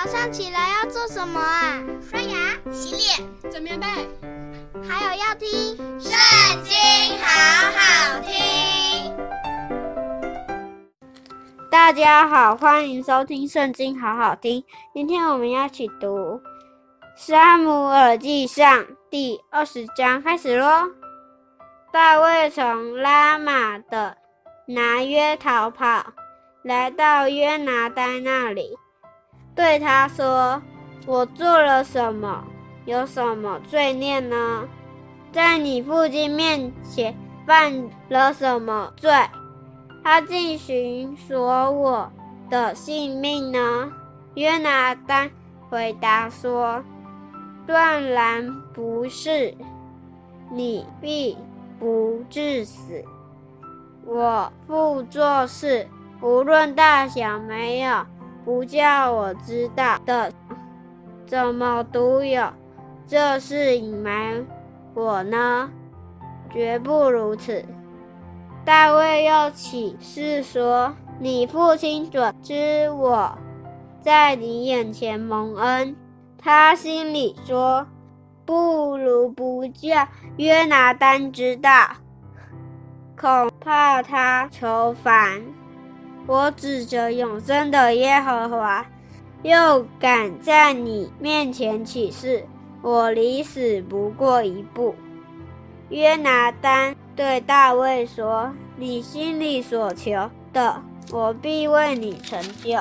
早上起来要做什么啊？刷牙、洗脸、整棉被，还有要听《圣经》，好好听。大家好，欢迎收听《圣经》，好好听。今天我们要一起读《撒姆耳记上》第二十章，开始喽。大卫从拉玛的拿约逃跑，来到约拿单那里。对他说：“我做了什么？有什么罪孽呢？在你父亲面前犯了什么罪？他竟寻索我的性命呢？”约拿单回答说：“断然不是，你必不致死。我父做事，无论大小，没有。”不叫我知道的，怎么独有这事隐瞒我呢？绝不如此。大卫又起誓说：“你父亲准知我在你眼前蒙恩。”他心里说：“不如不叫约拿单知道，恐怕他愁烦。”我指着永生的耶和华，又敢在你面前起誓，我离死不过一步。约拿单对大卫说：“你心里所求的，我必为你成就。”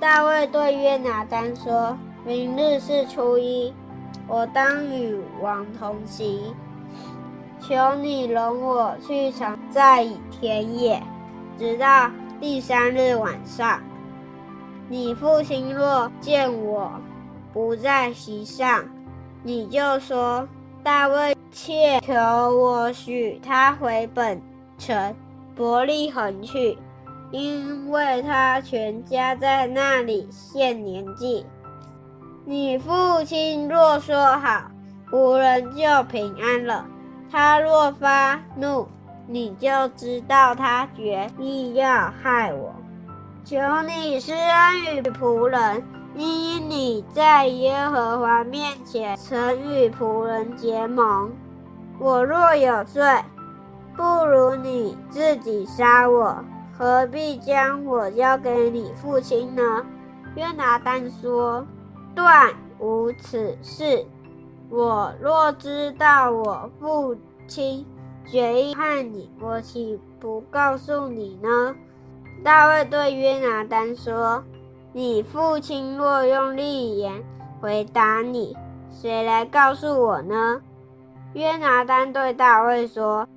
大卫对约拿单说：“明日是初一，我当与王同席，求你容我去藏在田野，直到。”第三日晚上，你父亲若见我不在席上，你就说大卫切求我许他回本城伯利恒去，因为他全家在那里献年祭。你父亲若说好，仆人就平安了；他若发怒，你就知道他决意要害我，求你施恩与仆人，因你在耶和华面前曾与仆人结盟。我若有罪，不如你自己杀我，何必将我交给你父亲呢？约拿单说：断无此事。我若知道我父亲。决意害你，我岂不告诉你呢？大卫对约拿单说：“你父亲若用利言回答你，谁来告诉我呢？”约拿单对大卫说：“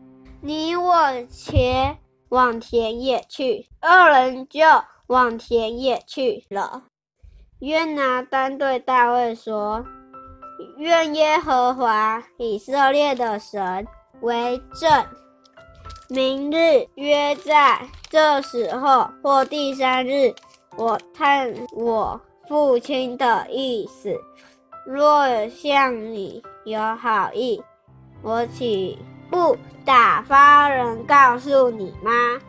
你我且往田野去。”二人就往田野去了。约拿单对大卫说：“愿耶和华以色列的神。”为证，明日约在这时候或第三日，我探我父亲的意思。若向你有好意，我岂不打发人告诉你吗？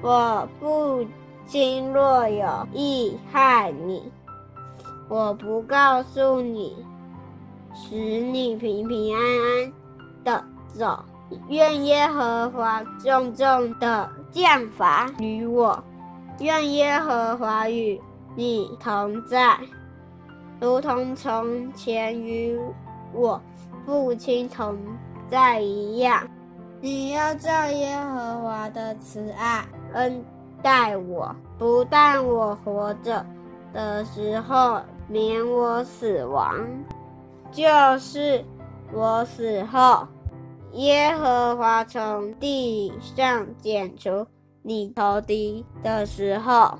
我父亲若有意害你，我不告诉你，使你平平安安走。愿耶和华重重的降罚于我，愿耶和华与你同在，如同从前与我父亲同在一样。你要照耶和华的慈爱恩待我，不但我活着的时候免我死亡，就是我死后。耶和华从地上剪除你仇敌的时候，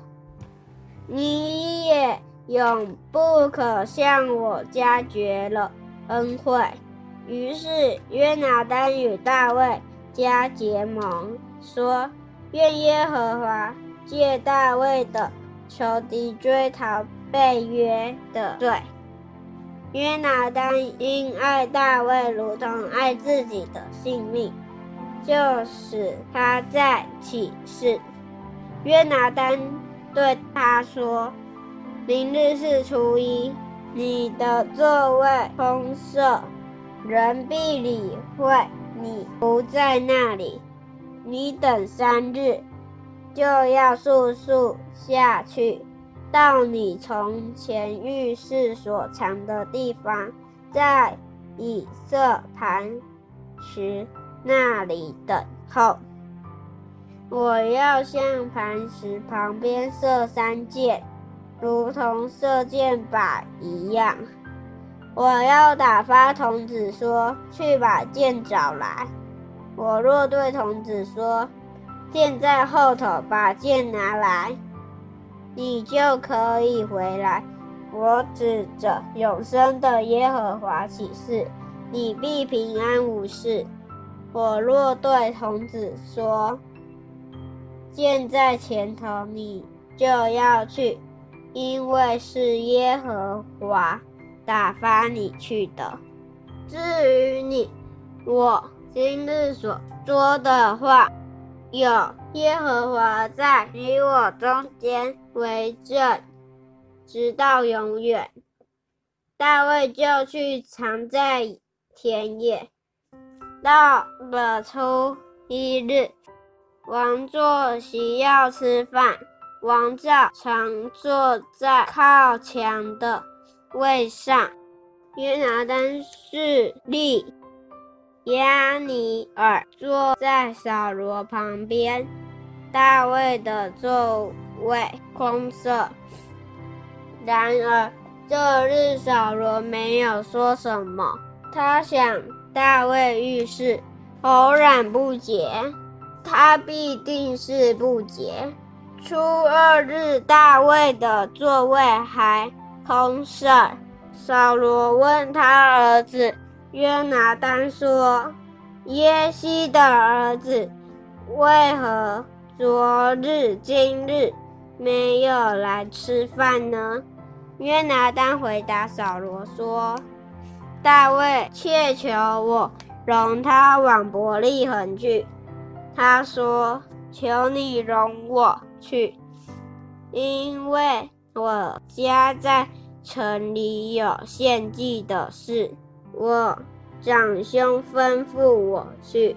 你也永不可向我加绝了恩惠。于是约拿单与大卫加结盟，说：愿耶和华借大卫的仇敌追讨被约的罪。约拿单因爱大卫如同爱自己的性命，就使他在起誓。约拿单对他说：“明日是初一，你的座位空设，人必理会你不在那里。你等三日，就要速速下去，到你从前浴室所藏的地方，在以色磐石那里等候。我要向磐石旁边射三箭，如同射箭靶一样。我要打发童子说：“去把箭找来。”我若对童子说：“箭在后头，把箭拿来，你就可以回来。”我指着永生的耶和华起誓，你必平安无事。我若对童子说，箭在前头，你就要去，因为是耶和华打发你去的。至于你，我今日所说的话，有耶和华在你我中间为证，直到永远。大卫就去藏在田野，到了初一日。王坐席要吃饭，王照常坐在靠墙的位上。约拿单侍立，亚尼尔坐在扫罗旁边。大卫的座位空设。然而这日扫罗没有说什么，他想大卫遇事偶然不洁。他必定是不洁。初二日，大卫的座位还空设。扫罗问他儿子约拿单说：“耶西的儿子，为何昨日、今日没有来吃饭呢？”约拿单回答扫罗说：“大卫切求我容他往伯利恒去。”他说：“求你容我去，因为我家在城里有献祭的事。我长兄吩咐我去。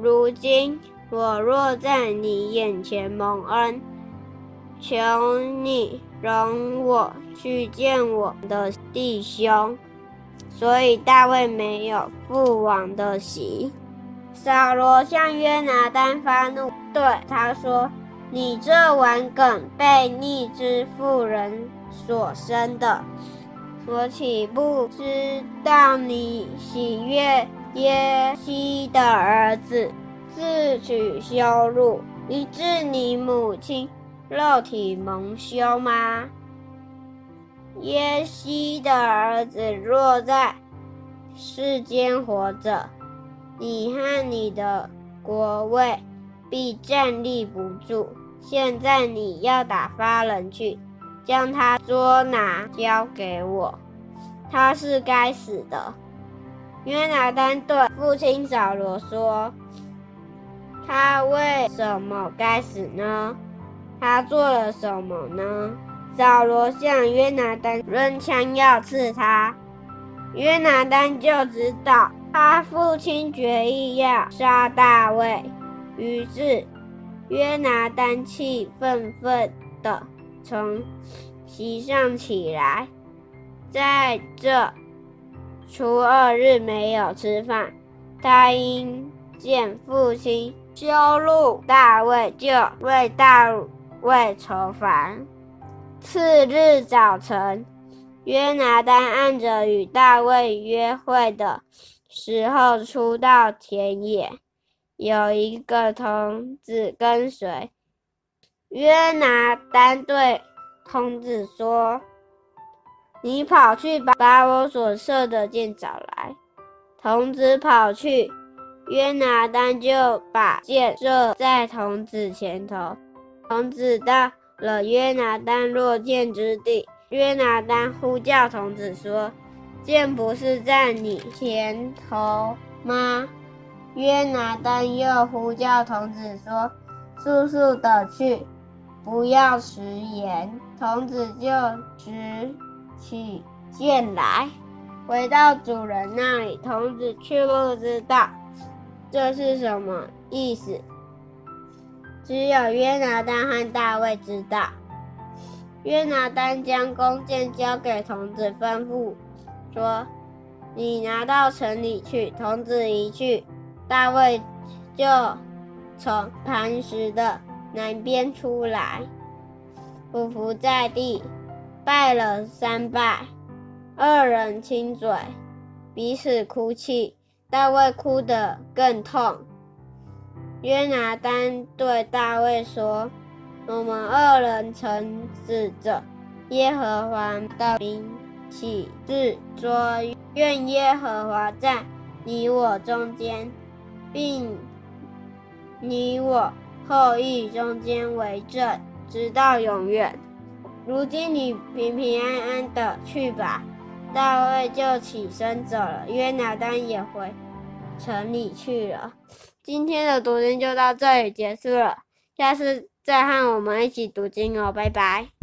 如今我若在你眼前蒙恩，求你容我去见我的弟兄。”所以大卫没有赴王的席。扫罗向约拿单发怒，对他说：“你这顽梗被逆之妇人所生的，我岂不知道你喜悦耶西的儿子，自取羞辱，以致你母亲肉体蒙羞吗？耶西的儿子若在世间活着。”你和你的国位必站立不住。现在你要打发人去，将他捉拿交给我。他是该死的。约拿单对父亲扫罗说：“他为什么该死呢？他做了什么呢？”扫罗向约拿单扔枪要刺他，约拿单就知道。他父亲决意要杀大卫，于是约拿单气愤愤地从席上起来，在这初二日没有吃饭。他因见父亲羞辱大卫，就为大为愁烦。次日早晨，约拿单按着与大卫约会的。时候出到田野，有一个童子跟随。约拿单对童子说：“你跑去把把我所射的箭找来。”童子跑去，约拿单就把箭射在童子前头。童子到了约拿单落箭之地，约拿单呼叫童子说。箭不是在你前头吗？约拿单又呼叫童子说：“速速的去，不要食言。童子就执起剑来，回到主人那里。童子却不知道这是什么意思，只有约拿单和大卫知道。约拿单将弓箭交给童子，吩咐说：“你拿到城里去。”童子一去，大卫就从磐石的南边出来，匍匐在地，拜了三拜。二人亲嘴，彼此哭泣。大卫哭得更痛。约拿单对大卫说。我们二人曾指着耶和华的名起誓说：愿耶和华在你我中间，并你我后裔中间为证，直到永远。如今你平平安安的去吧。大卫就起身走了，约拿单也回城里去了。今天的读经就到这里结束了，下次。再和我们一起读经哦，拜拜。